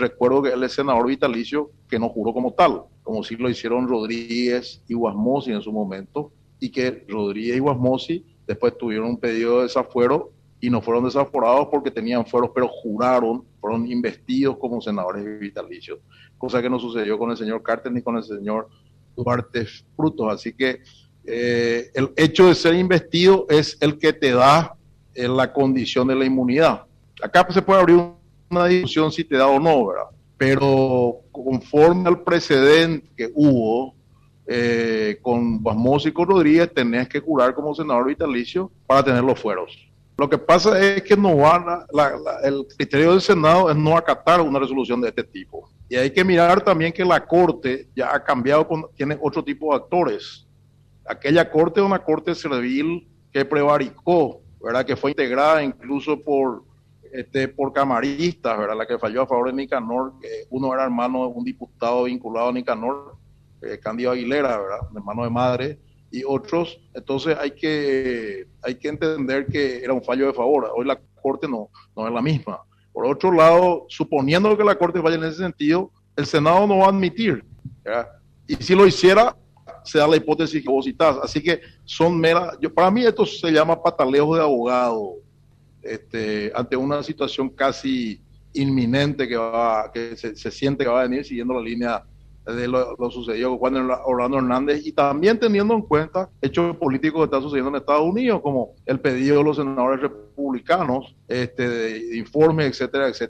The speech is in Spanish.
recuerdo que él es senador vitalicio que no juró como tal, como sí lo hicieron Rodríguez y Guasmosi en su momento, y que Rodríguez y Guasmosi después tuvieron un pedido de desafuero y no fueron desaforados porque tenían fueros, pero juraron, fueron investidos como senadores vitalicios, cosa que no sucedió con el señor Carter ni con el señor Duarte Frutos. Así que eh, el hecho de ser investido es el que te da eh, la condición de la inmunidad. Acá se puede abrir una discusión si te da o no, ¿verdad? Pero conforme al precedente que hubo eh, con Basmos y con Rodríguez, tenés que jurar como senador vitalicio para tener los fueros. Lo que pasa es que no van el criterio del Senado es no acatar una resolución de este tipo. Y hay que mirar también que la Corte ya ha cambiado, tiene otro tipo de actores. Aquella Corte es una Corte civil que prevaricó, ¿verdad? que fue integrada incluso por, este, por camaristas, ¿verdad? la que falló a favor de Nicanor, que uno era hermano de un diputado vinculado a Nicanor, eh, Candido Aguilera, ¿verdad? hermano de madre y otros. Entonces hay que, hay que entender que era un fallo de favor. Hoy la Corte no, no es la misma. Por otro lado, suponiendo que la Corte vaya en ese sentido, el Senado no va a admitir. Y si lo hiciera, se da la hipótesis que vos citás. Así que son meras. Yo, para mí, esto se llama patalejo de abogado este, ante una situación casi inminente que, va, que se, se siente que va a venir siguiendo la línea de lo, sucedido con Orlando Hernández y también teniendo en cuenta hechos políticos que están sucediendo en Estados Unidos, como el pedido de los senadores republicanos, este, de informes, etcétera, etcétera.